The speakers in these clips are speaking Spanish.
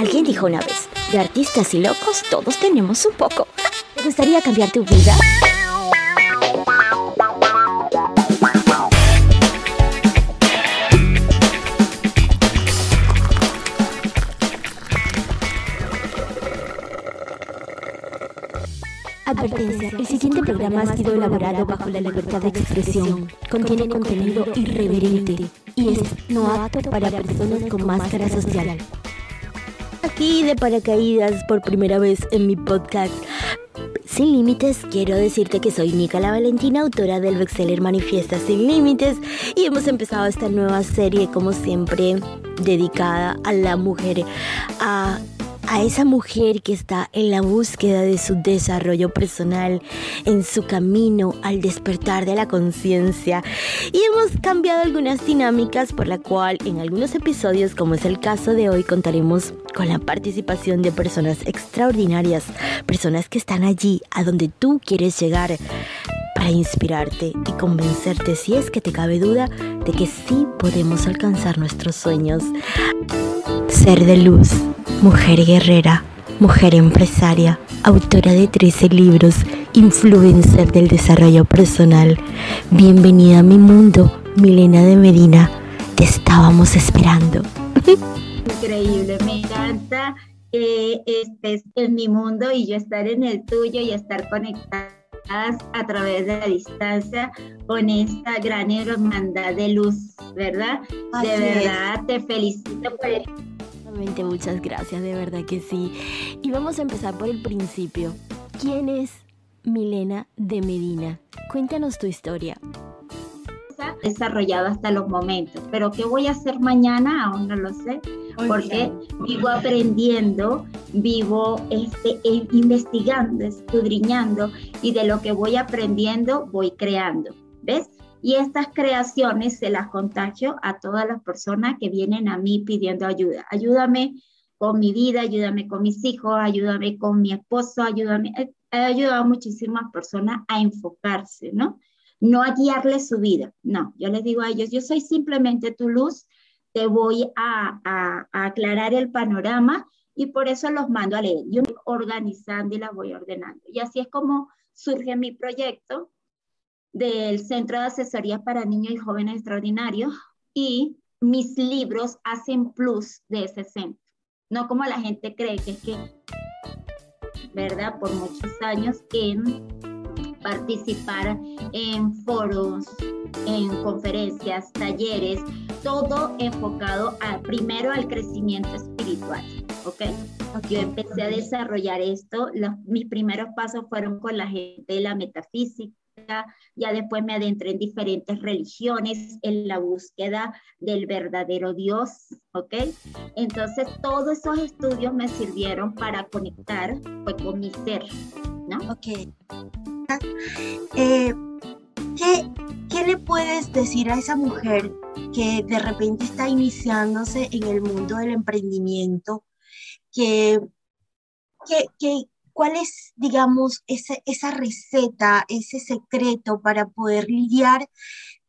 Alguien dijo una vez, de artistas y locos todos tenemos un poco. ¿Te gustaría cambiar tu vida? Advertencia, el siguiente programa ha sido elaborado bajo la libertad de expresión. Contiene contenido irreverente y es no apto para personas con máscara social. Aquí de paracaídas por primera vez en mi podcast. Sin Límites, quiero decirte que soy Nicola Valentina, autora del bestseller Manifiesta Sin Límites, y hemos empezado esta nueva serie, como siempre, dedicada a la mujer, a esa mujer que está en la búsqueda de su desarrollo personal, en su camino al despertar de la conciencia. Y hemos cambiado algunas dinámicas por la cual en algunos episodios, como es el caso de hoy, contaremos con la participación de personas extraordinarias, personas que están allí a donde tú quieres llegar para inspirarte y convencerte, si es que te cabe duda, de que sí podemos alcanzar nuestros sueños. Ser de luz mujer guerrera, mujer empresaria, autora de 13 libros, influencer del desarrollo personal. Bienvenida a mi mundo, Milena de Medina. Te estábamos esperando. Increíble, me encanta que estés en mi mundo y yo estar en el tuyo y estar conectadas a través de la distancia con esta gran hermandad de luz, ¿verdad? de verdad, te felicito por el muchas gracias, de verdad que sí. Y vamos a empezar por el principio. ¿Quién es Milena de Medina? Cuéntanos tu historia. Desarrollado hasta los momentos, pero ¿qué voy a hacer mañana? Aún no lo sé, porque vivo aprendiendo, vivo este, e investigando, escudriñando y de lo que voy aprendiendo voy creando. ¿Ves? Y estas creaciones se las contagio a todas las personas que vienen a mí pidiendo ayuda. Ayúdame con mi vida, ayúdame con mis hijos, ayúdame con mi esposo, ayúdame. He ayudado a muchísimas personas a enfocarse, ¿no? No a guiarles su vida, no. Yo les digo a ellos, yo soy simplemente tu luz, te voy a, a aclarar el panorama y por eso los mando a leer. Yo voy organizando y las voy ordenando. Y así es como surge mi proyecto, del Centro de Asesoría para Niños y Jóvenes Extraordinarios y mis libros hacen plus de ese centro. No como la gente cree que es que, ¿verdad? Por muchos años en participar en foros, en conferencias, talleres, todo enfocado primero al crecimiento espiritual, ¿ok? Yo empecé a desarrollar esto, mis primeros pasos fueron con la gente de la metafísica, ya después me adentré en diferentes religiones, en la búsqueda del verdadero Dios, ¿ok? Entonces todos esos estudios me sirvieron para conectar pues, con mi ser, ¿no? Ok. Eh, ¿qué, ¿Qué le puedes decir a esa mujer que de repente está iniciándose en el mundo del emprendimiento, que, que, que, ¿Cuál es, digamos, esa receta, ese secreto para poder lidiar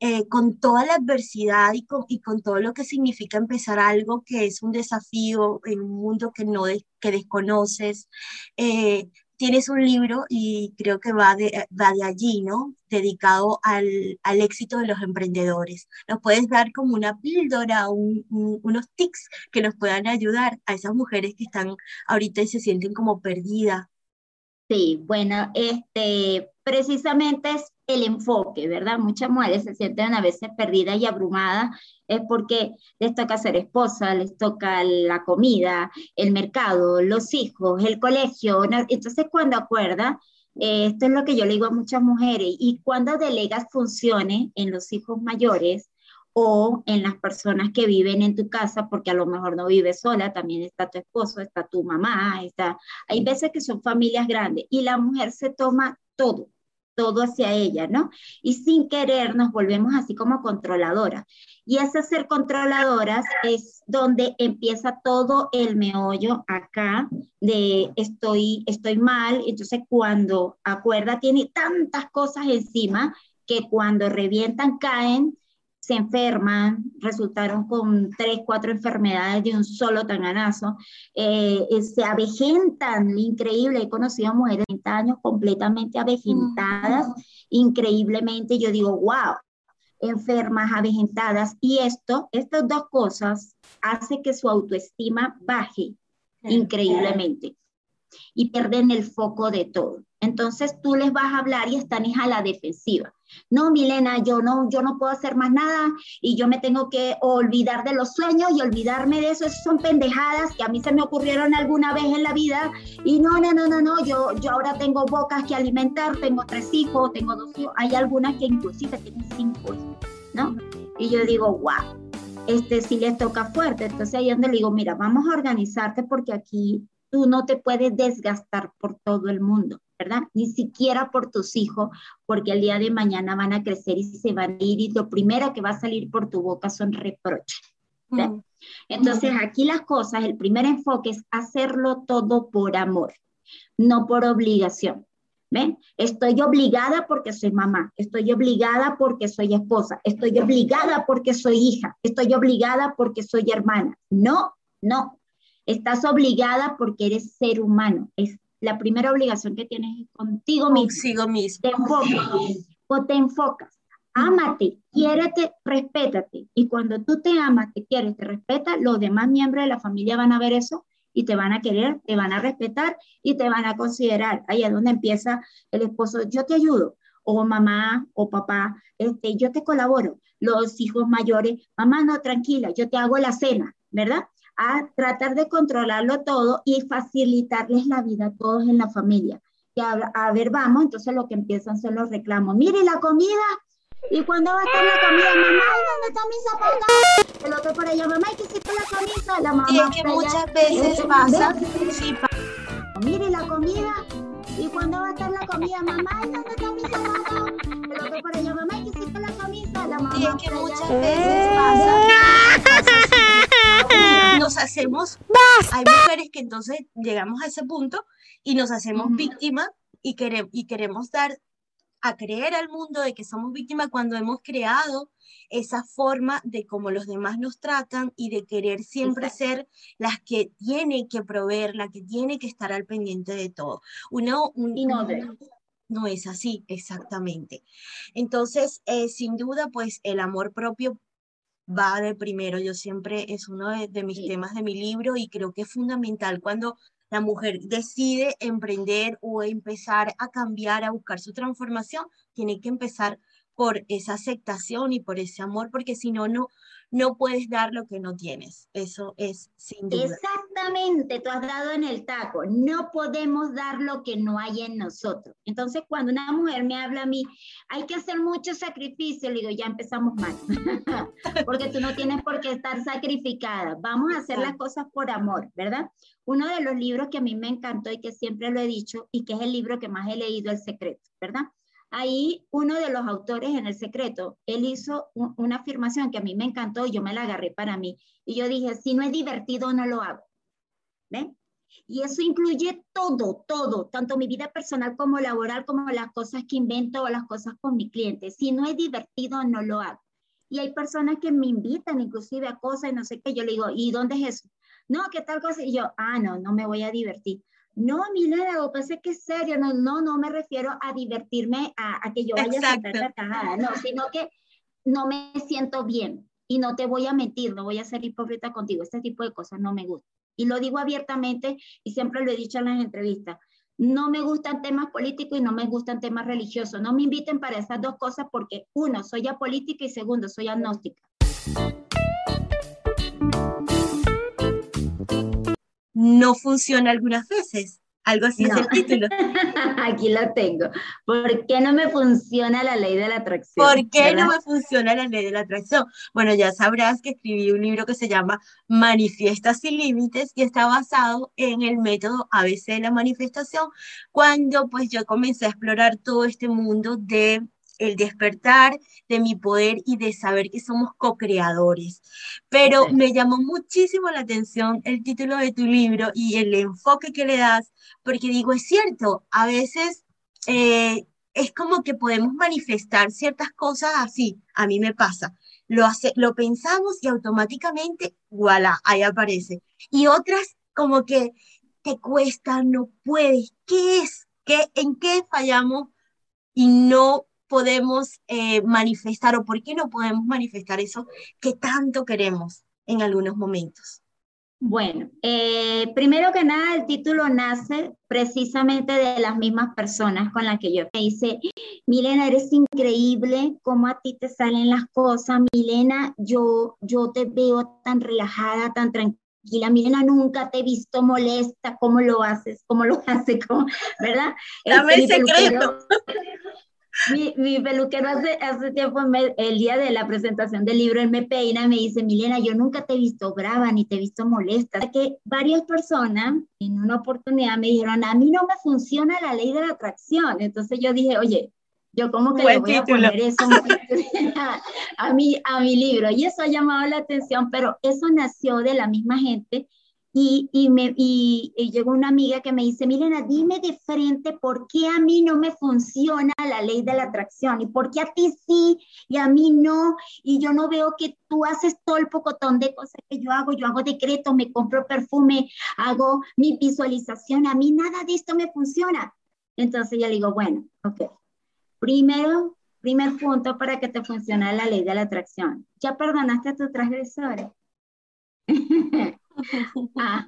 eh, con toda la adversidad y con, y con, todo lo que significa empezar algo que es un desafío en un mundo que, no que desconoces? Eh, tienes un libro y creo que va de, va de allí, ¿no? Dedicado al, al, éxito de los emprendedores. ¿Nos puedes dar como una píldora, unos tics que nos puedan ayudar a esas mujeres que están ahorita y se sienten como perdidas? Sí, bueno, este, precisamente es el enfoque, ¿verdad? Muchas mujeres se sienten a veces perdidas y abrumadas, es porque les toca ser esposa, les toca la comida, el mercado, los hijos, el colegio. Entonces, cuando acuerda, eh, esto es lo que yo le digo a muchas mujeres, y cuando delegas funciones en los hijos mayores, o en las personas que viven en tu casa, porque a lo mejor no vives sola, también está tu esposo, está tu mamá, está... Hay veces que son familias grandes y la mujer se toma todo, todo hacia ella, ¿no? Y sin querer nos volvemos así como controladoras. Y ese ser controladoras es donde empieza todo el meollo acá de estoy, estoy mal. Entonces cuando acuerda tiene tantas cosas encima que cuando revientan caen se enferman, resultaron con tres, cuatro enfermedades de un solo tanganazo, eh, eh, se avejentan, increíble, he conocido mujeres de 30 años completamente avejentadas, increíblemente, yo digo, wow, enfermas, avejentadas, y esto, estas dos cosas, hace que su autoestima baje increíblemente y pierden el foco de todo. Entonces tú les vas a hablar y están a la defensiva. No, Milena, yo no, yo no puedo hacer más nada y yo me tengo que olvidar de los sueños y olvidarme de eso. Esas son pendejadas que a mí se me ocurrieron alguna vez en la vida. Y no, no, no, no, no, yo, yo ahora tengo bocas que alimentar, tengo tres hijos, tengo dos hijos. Hay algunas que inclusive tienen cinco hijos, ¿no? Y yo digo, wow, este sí les toca fuerte. Entonces ahí donde le digo, mira, vamos a organizarte porque aquí tú no te puedes desgastar por todo el mundo, ¿verdad? Ni siquiera por tus hijos, porque el día de mañana van a crecer y se van a ir y lo primero que va a salir por tu boca son reproches. Mm. Entonces aquí las cosas, el primer enfoque es hacerlo todo por amor, no por obligación. ¿Ven? Estoy obligada porque soy mamá, estoy obligada porque soy esposa, estoy obligada porque soy hija, estoy obligada porque soy hermana. No, no, Estás obligada porque eres ser humano. Es la primera obligación que tienes contigo mismo. Consigo mismo. Te enfocas. O te enfocas. Ámate, quiérete, respétate. Y cuando tú te amas, te quieres, te respetas, los demás miembros de la familia van a ver eso y te van a querer, te van a respetar y te van a considerar. Ahí es donde empieza el esposo, yo te ayudo, o mamá o papá, este, yo te colaboro. Los hijos mayores, mamá, no, tranquila, yo te hago la cena, ¿verdad? A tratar de controlarlo todo y facilitarles la vida a todos en la familia. Que a, ver, vamos, entonces lo que empiezan son los reclamos. Mire la comida, ¿y cuándo va a estar la comida? Mamá, ¿dónde está mi zapato? El otro por allá, mamá, ¿y qué hiciste la camisa? La mamá. Y es que muchas veces pasa. Sí, Mire la comida, ¿y cuándo va a estar la comida? Mamá, ¿y dónde está mi zapato? El otro por allá, mamá, ¿y qué hiciste la camisa? La mamá. Y es que muchas veces pasa nos hacemos, hay mujeres que entonces llegamos a ese punto y nos hacemos víctimas y, queremos, y queremos dar a creer al mundo de que somos víctimas cuando hemos creado esa forma de cómo los demás nos tratan y de querer siempre ser las que tiene que proveer, la que tiene que estar al pendiente de todo. Uno, no, no, es así, exactamente. Entonces, eh, sin duda, pues el amor propio va de primero. Yo siempre es uno de, mis temas de mi libro y creo que es fundamental cuando la mujer decide emprender o empezar a cambiar, a buscar su transformación, tiene que empezar por esa aceptación y por ese amor, porque si no, no, no puedes dar lo que no tienes. Eso es sin duda. Exactamente, tú has dado en el taco. No podemos dar lo que no hay en nosotros. Entonces, cuando una mujer me habla a mí, hay que hacer mucho sacrificio, le digo, ya empezamos mal. Porque tú no tienes por qué estar sacrificada. Vamos a hacer las cosas por amor, ¿verdad? Uno de los libros que a mí me encantó y que siempre lo he dicho y que es el libro que más he leído, El Secreto, ¿verdad? Ahí uno de los autores en El Secreto, él hizo una afirmación que a mí me encantó y yo me la agarré para mí. Y yo dije, si no es divertido, no lo hago. ¿Ven? Y eso incluye todo, todo, tanto mi vida personal como laboral, como las cosas que invento o las cosas con mi cliente. Si no es divertido, no lo hago. Y hay personas que me invitan inclusive a cosas y no sé qué. Yo le digo, ¿y dónde es eso? No, ¿qué tal cosa? Y yo, ah, no, no me voy a divertir. No, Milena, lo que que es serio, no, no, no me refiero a divertirme, a, que yo vaya a la carcajada, no, sino que no me siento bien y no te voy a mentir, no voy a ser hipócrita contigo, este tipo de cosas no me gustan. Y lo digo abiertamente y siempre lo he dicho en las entrevistas, no me gustan temas políticos y no me gustan temas religiosos, no me inviten para esas dos cosas porque uno, soy apolítica y segundo, soy agnóstica. No funciona algunas veces. Algo así es el título. Aquí lo tengo. ¿Por qué no me funciona la ley de la atracción? ¿Por qué no me funciona la ley de la atracción? Bueno, ya sabrás que escribí un libro que se llama Manifiesta sin límites y está basado en el método ABC de la manifestación, cuando pues yo comencé a explorar todo este mundo de el despertar de mi poder y de saber que somos co-creadores. Pero me llamó muchísimo la atención el título de tu libro y el enfoque que le das, porque digo, es cierto, a veces eh, es como que podemos manifestar ciertas cosas así, a mí me pasa. lo, hace, lo pensamos y automáticamente, voilà, ahí aparece. Y otras como que te cuesta, no puedes, ¿qué es? ¿Qué, ¿En qué fallamos y no podemos eh, manifestar o por qué no podemos manifestar eso que tanto queremos en algunos momentos? Bueno, eh, primero que nada, el título nace precisamente de las mismas personas con las que yo me dice, Milena, eres increíble, cómo a ti te salen las cosas, Milena, yo, yo te veo tan relajada, tan tranquila, Milena, nunca te he visto molesta, ¿cómo lo haces? ¿Cómo lo haces? ¿Verdad? Dame el secreto. Mi, mi, peluquero hace, hace tiempo, el día de la presentación del libro, él me peina me dice, Milena, yo nunca te he visto brava ni te he visto molesta. Que varias personas en una oportunidad me dijeron, a mí no me funciona la ley de la atracción. Entonces yo dije, oye, yo como que le voy a poner eso a, a, mi, a mi libro. Y eso ha llamado la atención, pero eso nació de la misma gente y, y, me, y, llegó una amiga que me dice, Milena, dime de frente por qué a mí no me funciona la ley de la atracción y por qué a ti sí y a mí no. Y yo no veo que tú haces todo el pocotón de cosas que yo hago. Yo hago decretos, me compro perfume, hago mi visualización. A mí nada de esto me funciona. Entonces yo le digo, bueno, ok. Primero, primer punto para que te funcione la ley de la atracción. ¿Ya perdonaste a tu transgresor? Ah,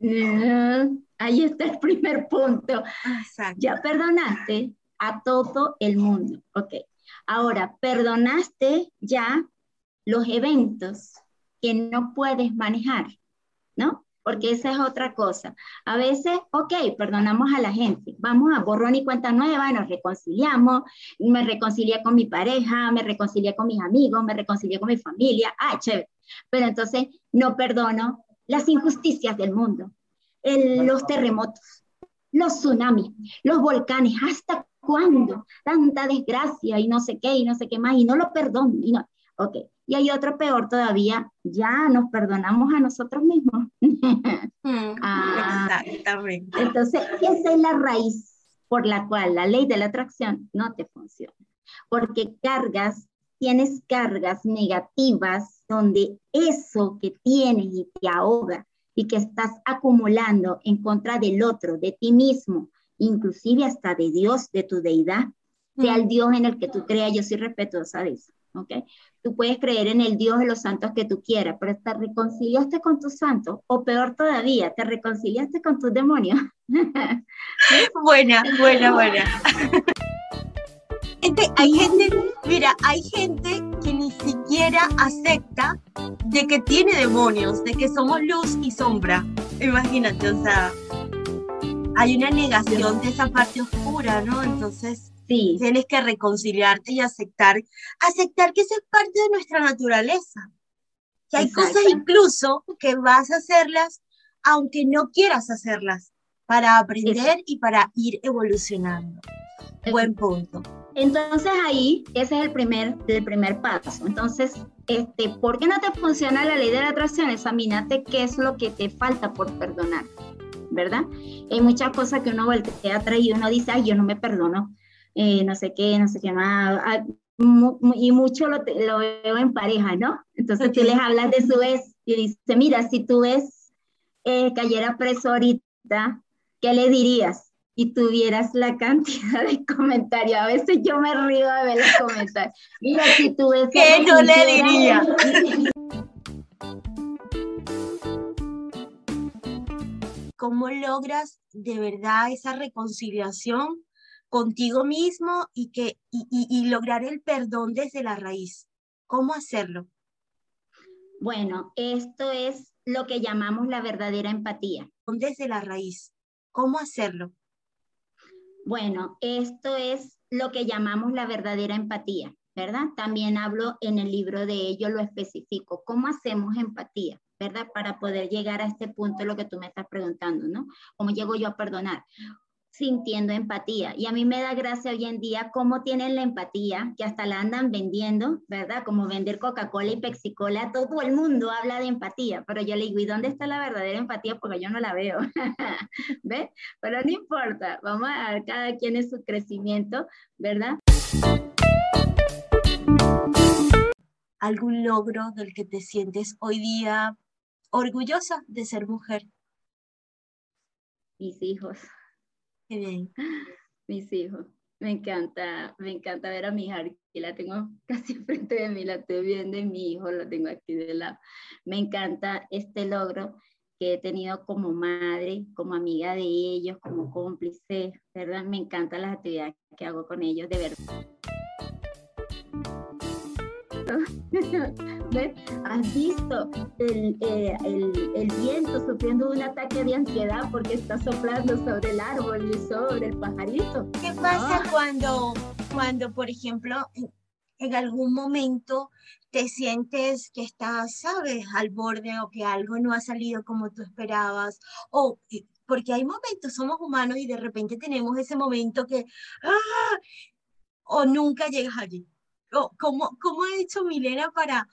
ahí está el primer punto. Ya perdonaste a todo el mundo. Ok. Ahora, perdonaste ya los eventos que no puedes manejar, ¿no? Porque esa es otra cosa. A veces, ok, perdonamos a la gente, vamos a borrón y cuenta nueva, nos reconciliamos, me reconcilié con mi pareja, me reconcilié con mis amigos, me reconcilié con mi familia, ah, chévere pero entonces no perdono las injusticias del mundo, los terremotos, los tsunamis, los volcanes, ¿hasta cuándo? Tanta desgracia y no sé qué y no sé qué más y no lo perdono. Y no. Ok, y hay otro peor todavía, ya nos perdonamos a nosotros mismos. Mm, ah, exactamente. Entonces, esa es la raíz por la cual la ley de la atracción no te funciona, porque cargas, tienes cargas negativas donde eso que tienes y te ahoga y que estás acumulando en contra del otro, de ti mismo, inclusive hasta de Dios, de tu deidad, sea el Dios en el que tú creas, yo soy respetuosa de eso, ¿ok? Tú puedes creer en el Dios de los santos que tú quieras, pero te reconciliaste con tus santos, o peor todavía, te reconciliaste con tus demonios. buena, buena, buena. hay gente, mira, hay gente ni siquiera acepta de que tiene demonios, de que somos luz y sombra. Imagínate, o sea, hay una negación de esa parte oscura, ¿no? Entonces, sí. tienes que reconciliarte y aceptar, aceptar que esa es parte de nuestra naturaleza. Que hay cosas incluso que vas a hacerlas aunque no quieras hacerlas, para aprender y para ir evolucionando. Buen punto. Entonces ahí, ese es el primer, el primer paso. Entonces, este, ¿por qué no te funciona la ley de la atracción? Examínate qué es lo que te falta por perdonar, ¿verdad? Hay muchas cosas que uno voltea atrás y uno dice, ay, yo no me perdono, eh, no sé qué, no sé qué más. Ah, y mucho lo, lo, veo en pareja, ¿no? Entonces tú les hablas de su ex y dice, mira, si tú ex eh, cayera preso ahorita, ¿qué le dirías? Y tuvieras la cantidad de comentarios. A veces yo me río de ver los comentarios. Mira, si tú ves... ¿Qué no le diría? ¿Cómo logras de verdad esa reconciliación contigo mismo y, que, y, y lograr el perdón desde la raíz? ¿Cómo hacerlo? Bueno, esto es lo que llamamos la verdadera empatía. Desde la raíz. ¿Cómo hacerlo? Bueno, esto es lo que llamamos la verdadera empatía, ¿verdad? También hablo en el libro de ello, lo especifico. ¿Cómo hacemos empatía? ¿verdad? Para poder llegar a este punto, lo que tú me estás preguntando, ¿no? ¿Cómo llego yo a perdonar? Sintiendo empatía. Y a mí me da gracia hoy en día cómo tienen la empatía, que hasta la andan vendiendo, ¿verdad? Como vender Coca-Cola y Pepsi-Cola, todo el mundo habla de empatía, pero yo le digo, ¿y dónde está la verdadera empatía? Porque yo no la veo, ¿ves? Pero no importa, vamos a ver cada quien en su crecimiento, ¿verdad? algún logro del que te sientes hoy día orgullosa de ser mujer. Mis hijos. Mis hijos. Me encanta, me encanta ver a mi hija, que la tengo casi frente de mí, la estoy viendo y mi hijo lo tengo aquí de lado. Me encanta este logro que he tenido como madre, como amiga de ellos, como cómplice, ¿verdad? Me encantan las actividades que hago con ellos, de verdad. ¿Has visto el, eh, el, el, viento sufriendo un ataque de ansiedad porque está soplando sobre el árbol y sobre el pajarito? ¿Qué pasa cuando, cuando, por ejemplo, en algún momento te sientes que estás, sabes, al borde o que algo no ha salido como tú esperabas? O porque hay momentos, somos humanos y de repente tenemos ese momento que, ¡ah! o nunca llegas allí. ¿Cómo, cómo ha hecho Milena para,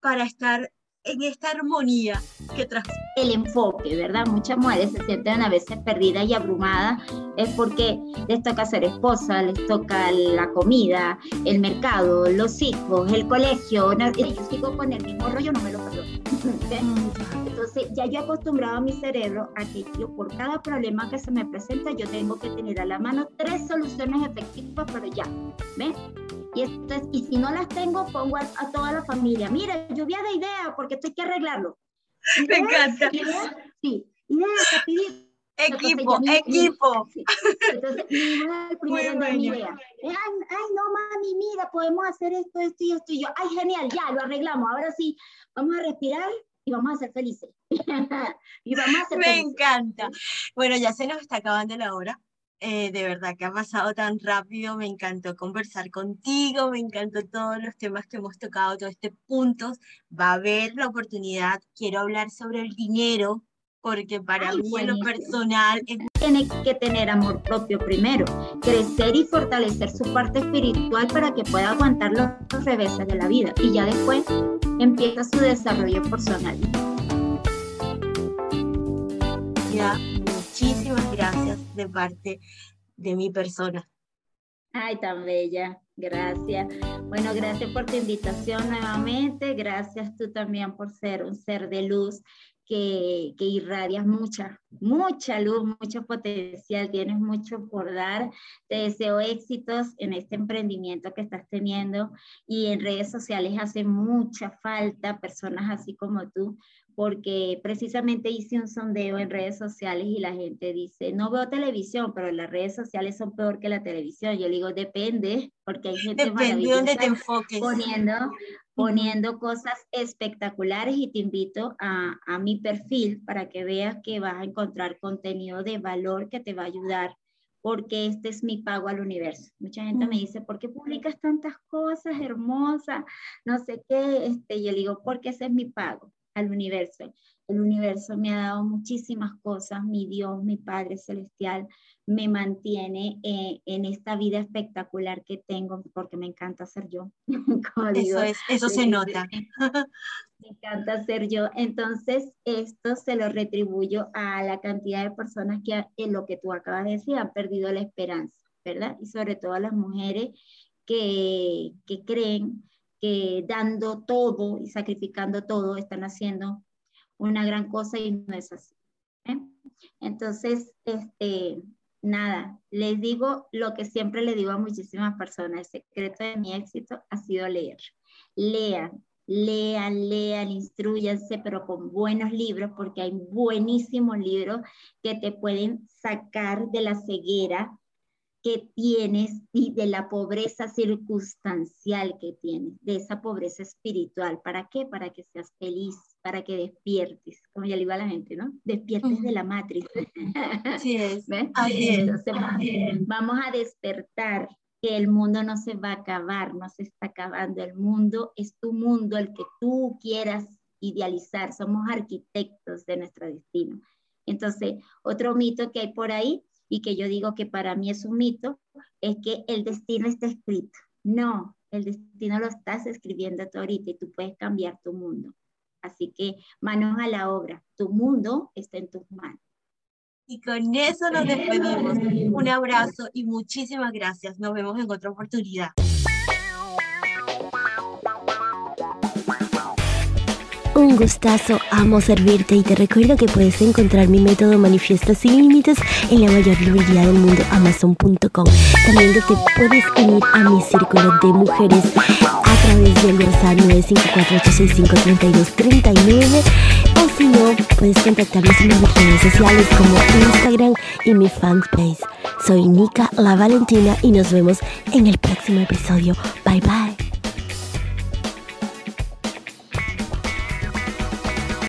para estar en esta armonía que tras el enfoque, ¿verdad? Muchas mujeres se sienten a veces perdidas y abrumadas, es porque les toca ser esposa, les toca la comida, el mercado, los hijos, el colegio. yo sigo con el mismo rollo, no me lo perdono. Entonces, ya yo he acostumbrado a mi cerebro a que yo, por cada problema que se me presenta, yo tengo que tener a la mano tres soluciones efectivas, pero ya, ¿ves? Y, y si no las tengo, pongo a, toda la familia. Mira, lluvia de ideas, porque esto hay que arreglarlo. Me encanta. sí, ideas, pedir. Equipo, equipo. Entonces, mi hija el primero de mi idea. Ay, ay, no, mami, mira, podemos hacer esto, esto y esto. Y yo, ay, genial, ya, lo arreglamos. Ahora sí, vamos a respirar y vamos a ser felices. y vamos a ser Me encanta. Bueno, ya se nos está acabando la hora. Eh, de verdad que ha pasado tan rápido, me encantó conversar contigo, me encantó todos los temas que hemos tocado, todos estos puntos. Va a haber la oportunidad, quiero hablar sobre el dinero, porque para mí en lo personal Tiene que tener amor propio primero, crecer y fortalecer su parte espiritual para que pueda aguantar los reveses de la vida y ya después empieza su desarrollo personal. Ya muchísimas gracias de parte de mi persona. Ay, tan bella, gracias. Bueno, gracias por tu invitación nuevamente, gracias tú también por ser un ser de luz que, que irradias mucha, mucha luz, mucho potencial, tienes mucho por dar. Te deseo éxitos en este emprendimiento que estás teniendo y en redes sociales hace mucha falta personas así como tú porque precisamente hice un sondeo en redes sociales y la gente dice, no veo televisión, pero las redes sociales son peor que la televisión. Yo digo, depende, porque hay gente depende donde te enfoques. Poniendo, poniendo cosas espectaculares y te invito a, a mi perfil para que veas que vas a encontrar contenido de valor que te va a ayudar porque este es mi pago al universo. Mucha gente me dice, ¿por qué publicas tantas cosas hermosas? No sé qué, este, yo digo, porque ese es mi pago al universo. El universo me ha dado muchísimas cosas, mi Dios, mi Padre Celestial, me mantiene eh, en esta vida espectacular que tengo, porque me encanta ser yo. eso es, eso se nota. Me encanta ser yo. Entonces, esto se lo retribuyo a la cantidad de personas que, en lo que tú acabas de decir, han perdido la esperanza, ¿verdad? Y sobre todo a las mujeres que, que creen que dando todo y sacrificando todo están haciendo una gran cosa y no es así. ¿eh? Entonces, este, nada, les digo lo que siempre le digo a muchísimas personas, el secreto de mi éxito ha sido leer. Lean, lean, lean, instruyanse, pero con buenos libros, porque hay buenísimos libros que te pueden sacar de la ceguera que tienes y de la pobreza circunstancial que tienes, de esa pobreza espiritual. ¿Para qué? Para que seas feliz, para que despiertes, como ya le iba a la gente, ¿no? Despiertes de la matriz. Así es. vamos a despertar que el mundo no se va a acabar, no se está acabando. El mundo es tu mundo, el que tú quieras idealizar. Somos arquitectos de nuestro destino. Entonces, otro mito que hay por ahí y que yo digo que para mí es un mito, es que el destino está escrito. No, el destino lo estás escribiendo tú ahorita y tú puedes cambiar tu mundo. Así que manos a la obra, tu mundo está en tus manos. Y con eso nos despedimos. Un abrazo y muchísimas gracias. Nos vemos en otra oportunidad. Un gustazo, amo servirte y te recuerdo que puedes encontrar mi método Manifiesta sin límites en la mayor librería del mundo, amazon.com. También te puedes unir a mi círculo de mujeres a través del WhatsApp 954-865-3239 o si no, puedes contactarnos en mis redes sociales como Instagram y mi fanpage. Soy Nika La Valentina y nos vemos en el próximo episodio. Bye bye.